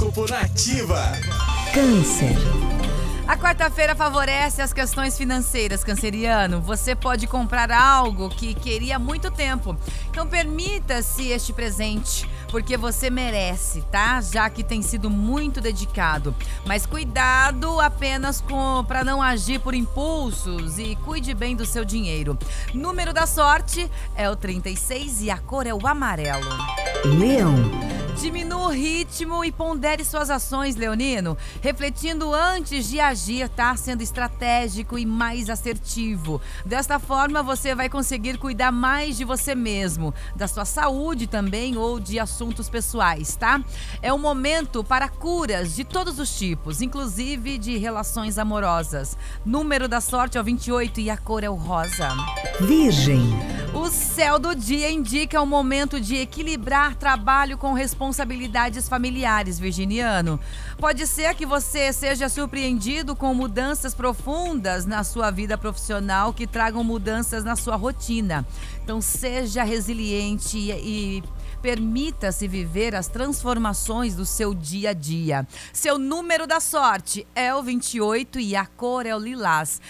Horóscopo Nativa. Câncer. A quarta-feira favorece as questões financeiras, canceriano. Você pode comprar algo que queria há muito tempo. Então permita-se este presente, porque você merece, tá? Já que tem sido muito dedicado. Mas cuidado apenas com para não agir por impulsos e cuide bem do seu dinheiro. Número da sorte é o 36 e a cor é o amarelo. Leão. Diminua o ritmo e pondere suas ações, Leonino, refletindo antes de agir, tá? Sendo estratégico e mais assertivo. Desta forma, você vai conseguir cuidar mais de você mesmo, da sua saúde também ou de assuntos pessoais, tá? É um momento para curas de todos os tipos, inclusive de relações amorosas. Número da sorte é o 28 e a cor é o rosa. Virgem. O céu do dia indica um momento de equilibrar trabalho com responsabilidades familiares, virginiano. Pode ser que você seja surpreendido com mudanças profundas na sua vida profissional que tragam mudanças na sua rotina. Então seja resiliente e permita-se viver as transformações do seu dia a dia. Seu número da sorte é o 28 e a cor é o lilás.